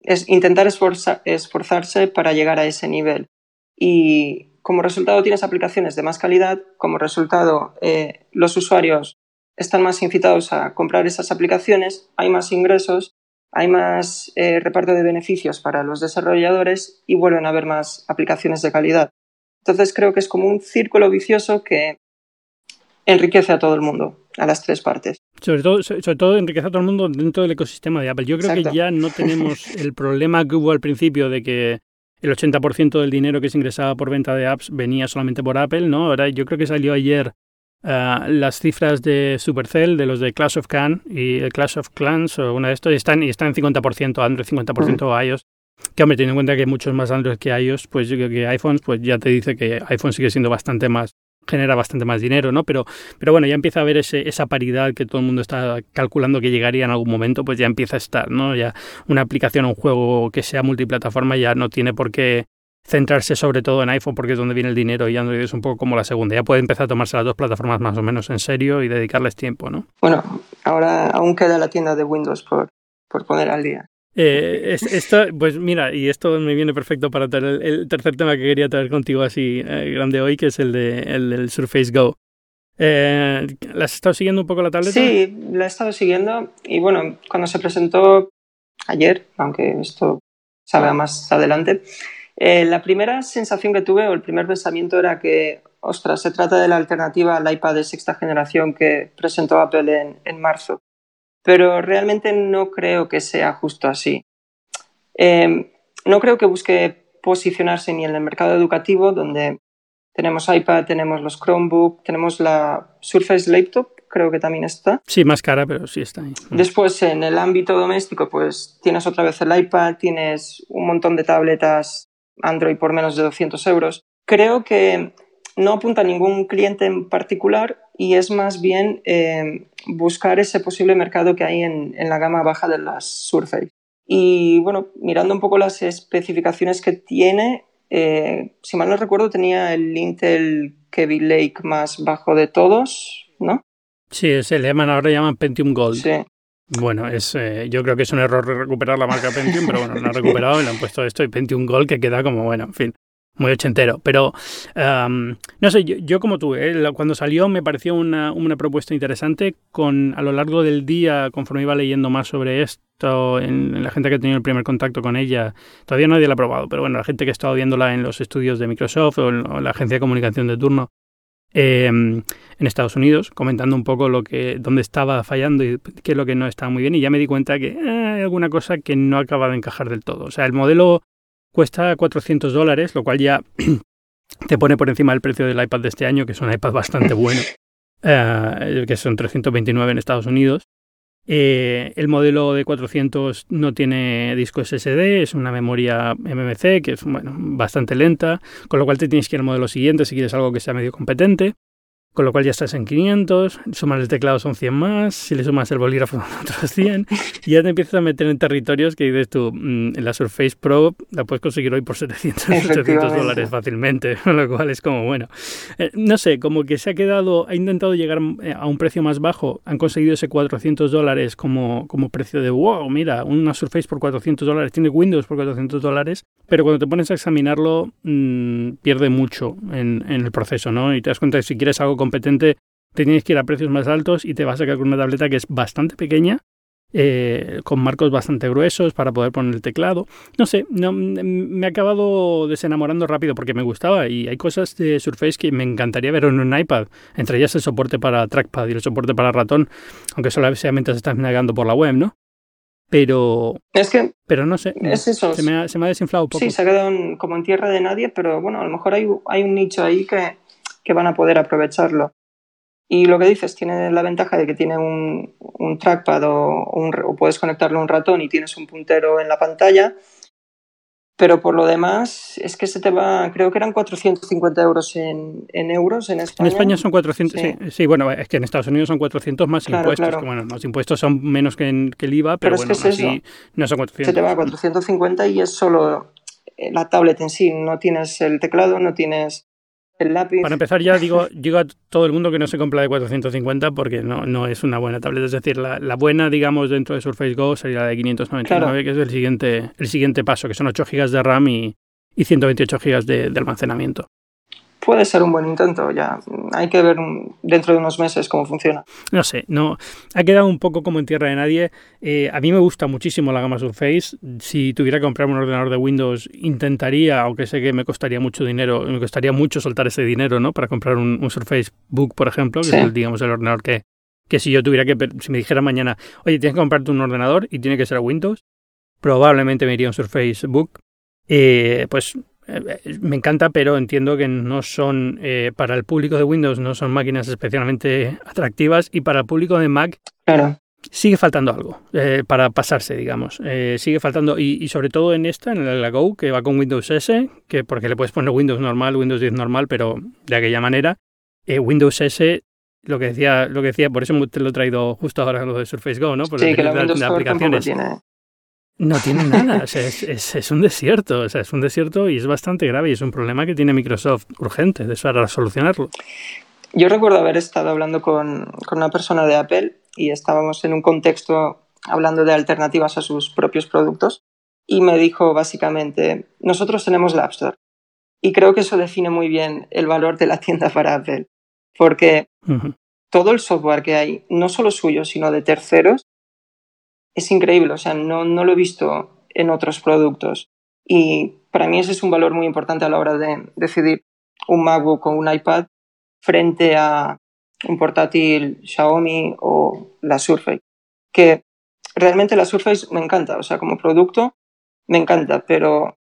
es intentar esforzarse para llegar a ese nivel. Y como resultado tienes aplicaciones de más calidad, como resultado eh, los usuarios están más incitados a comprar esas aplicaciones, hay más ingresos, hay más eh, reparto de beneficios para los desarrolladores y vuelven a haber más aplicaciones de calidad. Entonces creo que es como un círculo vicioso que enriquece a todo el mundo, a las tres partes. Sobre todo, sobre todo enriquece a todo el mundo dentro del ecosistema de Apple. Yo creo que ya no tenemos el problema que hubo al principio de que el 80% del dinero que se ingresaba por venta de apps venía solamente por Apple, ¿no? Ahora yo creo que salió ayer eh, las cifras de Supercell, de los de Clash of Clans y el Clash of Clans o una de estos, y están, y están en 50% Android, 50% iOS. Que hombre, teniendo en cuenta que hay muchos más Android que iOS, pues yo creo que iPhones, pues ya te dice que iPhone sigue siendo bastante más genera bastante más dinero, ¿no? Pero, pero bueno, ya empieza a haber ese, esa paridad que todo el mundo está calculando que llegaría en algún momento, pues ya empieza a estar, ¿no? Ya una aplicación o un juego que sea multiplataforma ya no tiene por qué centrarse sobre todo en iPhone porque es donde viene el dinero y Android es un poco como la segunda. Ya puede empezar a tomarse las dos plataformas más o menos en serio y dedicarles tiempo, ¿no? Bueno, ahora aún queda la tienda de Windows por, por poner al día. Eh, esto, pues mira, y esto me viene perfecto para traer el, tercer tema que quería traer contigo así eh, grande hoy, que es el, de, el del Surface Go. Eh, ¿La has estado siguiendo un poco la tableta? Sí, la he estado siguiendo y bueno, cuando se presentó ayer, aunque esto salga más adelante, Eh, la primera sensación que tuve o el primer pensamiento era que, ostras, se trata de la alternativa al iPad de sexta generación que presentó Apple en, marzo. Pero realmente no creo que sea justo así. Em, no creo que busque posicionarse ni en el mercado educativo, donde tenemos iPad, tenemos los Chromebook, tenemos la Surface Laptop, creo que también está. Sí, más cara, pero sí está ahí. Mm. Después, en el ámbito doméstico, pues tienes otra vez el iPad, tienes un montón de tabletas Android por menos de 200 euros. Creo que no apunta a ningún cliente en particular y es más bien eh, buscar ese posible mercado que hay en, la gama baja de las Surface. Y bueno, mirando un poco las especificaciones que tiene, eh, si mal no recuerdo, tenía el Intel Kaby Lake más bajo de todos, ¿no? Sí, se le llaman, ahora llaman Pentium Gold. Sí. Bueno, es, eh, yo creo que es un error recuperar la marca Pentium, pero bueno, no ha recuperado y le han puesto esto y Pentium Gold que queda como, bueno, en fin, muy ochentero. Pero, no sé, yo, como tú, eh, cuando salió me pareció una, una, propuesta interesante. Con, a lo largo del día, conforme iba leyendo más sobre esto, en, la gente que ha tenido el primer contacto con ella, todavía nadie la ha probado, pero bueno, la gente que ha estado viéndola en los estudios de Microsoft o en la agencia de comunicación de turno, Em, en Estados Unidos, comentando un poco lo que, dónde estaba fallando y qué es lo que no estaba muy bien. Y ya me di cuenta que eh, hay alguna cosa que no acaba de encajar del todo. O sea, el modelo cuesta 400 dólares, lo cual ya te pone por encima del precio del iPad de este año, que es un iPad bastante bueno, eh, que son 329 en Estados Unidos. Eh, el modelo de 400 no tiene disco SSD, es una memoria MMC que es bueno, bastante lenta, con lo cual te tienes que ir al modelo siguiente si quieres algo que sea medio competente con lo cual ya estás en 500, sumas el teclado son 100 más, si le sumas el bolígrafo son otros 100, y ya te empiezas a meter en territorios que dices tú, mm, la Surface Pro la puedes conseguir hoy por 700, 800 dólares fácilmente, con lo cual es como, bueno, eh, no sé, como que se ha quedado, ha intentado llegar eh, a un precio más bajo, han conseguido ese 400 dólares como, como precio de, wow, mira, una Surface por 400 dólares, tiene Windows por 400 dólares, pero cuando te pones a examinarlo, mmm, pierde mucho en, en el proceso, ¿no? Y te das cuenta que si quieres algo competente, te tienes que ir a precios más altos y te vas a quedar con una tableta que es bastante pequeña, eh, con marcos bastante gruesos para poder poner el teclado. No sé, no, me he acabado desenamorando rápido porque me gustaba y hay cosas de Surface que me encantaría ver en un iPad, entre ellas el soporte para trackpad y el soporte para ratón, aunque solamente se estás navegando por la web, ¿no? Pero. Es que. Pero no sé. Es eso. Se me, ha, se me ha desinflado un poco. Sí, se ha quedado como en tierra de nadie, pero bueno, a lo mejor hay, hay un nicho ahí que, que van a poder aprovecharlo. Y lo que dices, tiene la ventaja de que tiene un, un trackpad o, o, puedes conectarlo a un ratón y tienes un puntero en la pantalla. Pero por lo demás, es que se te va, creo que eran 450 euros en, en euros en España. En España son 400, sí. bueno, es que en Estados Unidos son 400 más impuestos. Que, bueno, los impuestos son menos que, en, que el IVA, pero, bueno, así no son 400. Se te va a 450 y es solo la tablet en sí, no tienes el teclado, no tienes para empezar ya digo, digo a todo el mundo que no se compra de 450 porque no, no es una buena tableta. Es decir, la, la buena, digamos, dentro de Surface Go sería la de 599, que es el siguiente, el siguiente paso, que son 8 GB de RAM y, y 128 GB de, de almacenamiento puede ser un buen intento. Ya hay que ver dentro de unos meses cómo funciona. No sé, no ha quedado un poco como en tierra de nadie. Eh, a mí me gusta muchísimo la gama Surface. Si tuviera que comprar un ordenador de Windows, intentaría, aunque sé que me costaría mucho dinero, me costaría mucho soltar ese dinero, ¿no? Para comprar un, Surface Book, por ejemplo, que es el, digamos el ordenador que que si yo tuviera que, si me dijera mañana, oye, tienes que comprarte un ordenador y tiene que ser Windows, probablemente me iría un Surface Book. Eh, pues me encanta, pero entiendo que no son, eh, para el público de Windows, no son máquinas especialmente atractivas y para el público de Mac sigue faltando algo eh, para pasarse, digamos. sigue faltando, y, sobre todo en esta, en la Go, que va con Windows S, que porque le puedes poner Windows normal, Windows 10 normal, pero de aquella manera. Windows S lo que decía, lo que decía, por eso te lo he traído justo ahora lo de Surface Go, ¿no? Por sí, que la Windows aplicaciones. Tiene no tiene nada, o sea, es, es, un desierto, o sea, es un desierto y es bastante grave y es un problema que tiene Microsoft urgente, de para solucionarlo. Yo recuerdo haber estado hablando con, con, una persona de Apple y estábamos en un contexto hablando de alternativas a sus propios productos y me dijo básicamente, nosotros tenemos la App Store y creo que eso define muy bien el valor de la tienda para Apple, porque todo el software que hay, no solo suyo, sino de terceros, es increíble, o sea, no, no lo he visto en otros productos. Y para mí ese es un valor muy importante a la hora de decidir un MacBook o un iPad frente a un portátil Xiaomi o la Surface. Que realmente la Surface me encanta, o sea, como producto me encanta, pero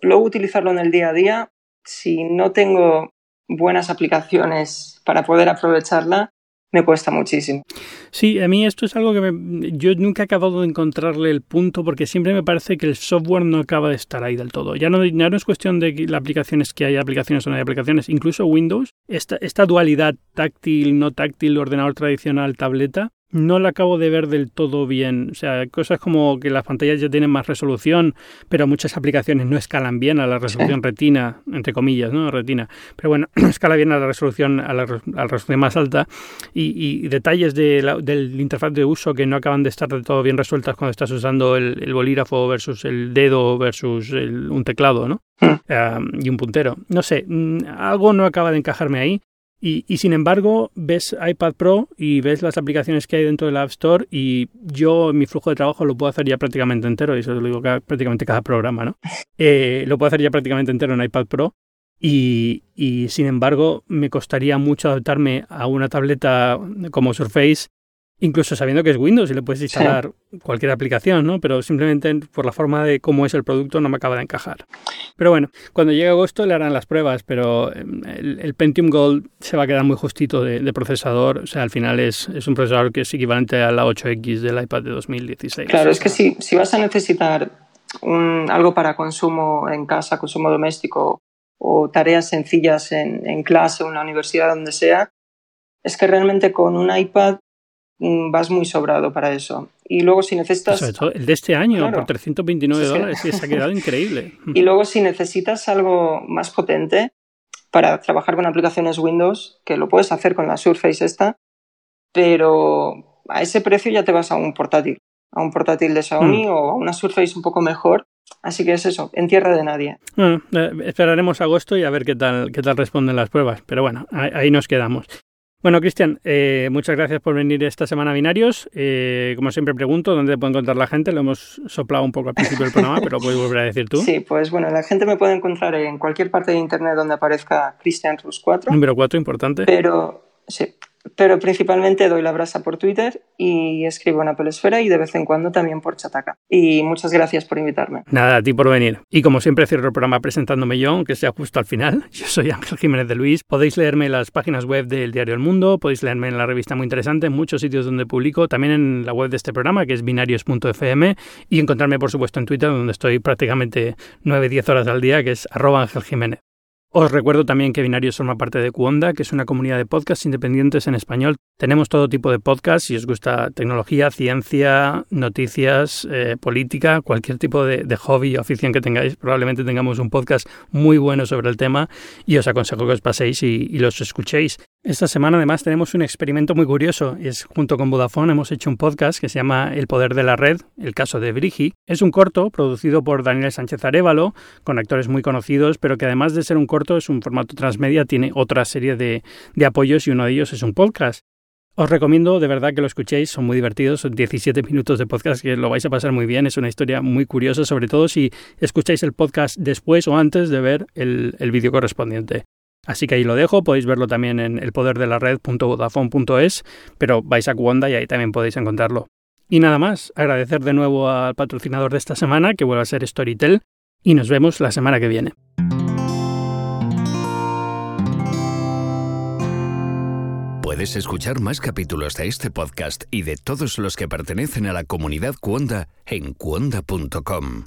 luego utilizarlo en el día a día, si no tengo buenas aplicaciones para poder aprovecharla, me cuesta muchísimo. Sí, a mí esto es algo que yo nunca he acabado de encontrarle el punto porque siempre me parece que el software no acaba de estar ahí del todo. Ya no, no es cuestión de que aplicaciones que hay aplicaciones o no hay aplicaciones, incluso Windows, esta dualidad táctil, no táctil, ordenador tradicional, tableta, no la acabo de ver del todo bien. O sea, cosas como que las pantallas ya tienen más resolución, pero muchas aplicaciones no escalan bien a la resolución retina, entre comillas, ¿no? Retina. Pero bueno, escala bien a la resolución, a la, resolución más alta. Y, detalles de la, del interfaz de uso que no acaban de estar del todo bien resueltas cuando estás usando el, bolígrafo versus el dedo versus un teclado, ¿no? Hmm. Ah, y un puntero. No sé, mm, algo no acaba de encajarme ahí. Y, y, sin embargo, ves iPad Pro y ves las aplicaciones que hay dentro del App Store y yo mi flujo de trabajo lo puedo hacer ya prácticamente entero, y eso lo digo prácticamente cada programa, ¿no? Eh, lo puedo hacer ya prácticamente entero en iPad Pro y, y, sin embargo me costaría mucho adaptarme a una tableta como Surface incluso sabiendo que es Windows y le puedes instalar cualquier aplicación, ¿no? Pero simplemente por la forma de cómo es el producto no me acaba de encajar. Pero bueno, cuando llegue agosto le harán las pruebas, pero em, el, Pentium Gold se va a quedar muy justito de, procesador. O sea, al final es, es, un procesador que es equivalente a la 8X del iPad de 2016. Claro, es que si, si vas a necesitar algo para consumo en casa, consumo doméstico o tareas sencillas en, en clase la universidad, donde sea, es que realmente con un iPad vas muy sobrado para eso. Y luego si necesitas... Sobre todo el de este año, por 329 dólares, y se ha quedado increíble. Y luego si necesitas algo más potente para trabajar con aplicaciones Windows, que lo puedes hacer con la Surface esta, pero a ese precio ya te vas a un portátil, a un portátil de Xiaomi mm. o a una Surface un poco mejor. Así que es eso, en tierra de nadie. Bueno, eh, esperaremos agosto y a ver qué tal, qué tal responden las pruebas. Pero bueno, ahí nos quedamos. Bueno, Cristian, eh, muchas gracias por venir esta semana a Binarios. Eh, como siempre pregunto, ¿dónde puede encontrar la gente? Lo hemos soplado un poco al principio del programa, pero puedes volver a decir tú. Sí, pues bueno, la gente me puede encontrar en cualquier parte de Internet donde aparezca Cristian Rus 4. Número 4, importante. Pero, sí, pero principalmente doy la brasa por Twitter y escribo en Apple Esfera y de vez en cuando también por Chataca. Y muchas gracias por invitarme. Nada, a ti por venir. Y como siempre cierro el programa presentándome yo, aunque sea justo al final. Yo soy Ángel Jiménez de Luis. Podéis leerme en las páginas web del Diario El Mundo, podéis leerme en la revista Muy Interesante, en muchos sitios donde publico, también en la web de este programa, que es binarios.fm, y encontrarme, por supuesto, en Twitter, donde estoy prácticamente 9-10 horas al día, que es arroba Jiménez. Os recuerdo también que Binarios forma parte de Cuonda, que es una comunidad de podcasts independientes en español. Tenemos todo tipo de podcasts, si os gusta tecnología, ciencia, noticias, eh, política, cualquier tipo de, hobby o afición que tengáis. Probablemente tengamos un podcast muy bueno sobre el tema y os aconsejo que os paséis y, y los escuchéis. Esta semana además tenemos un experimento muy curioso. Es junto con Vodafone hemos hecho un podcast que se llama El poder de la red, el caso de Brigi. Es un corto producido por Daniel Sánchez Arevalo, con actores muy conocidos, pero que además de ser un corto es un formato transmedia, tiene otra serie de, de apoyos y uno de ellos es un podcast. Os recomiendo de verdad que lo escuchéis, son muy divertidos, son 17 minutos de podcast que lo vais a pasar muy bien, es una historia muy curiosa, sobre todo si escucháis el podcast después o antes de ver el, el vídeo correspondiente. Así que ahí lo dejo, podéis verlo también en elpoderdelared.vodafone.es, pero vais a Cuonda y ahí también podéis encontrarlo. Y nada más, agradecer de nuevo al patrocinador de esta semana, que vuelve a ser Storytel, y nos vemos la semana que viene. Puedes escuchar más capítulos de este podcast y de todos los que pertenecen a la comunidad Cuonda en cuonda.com.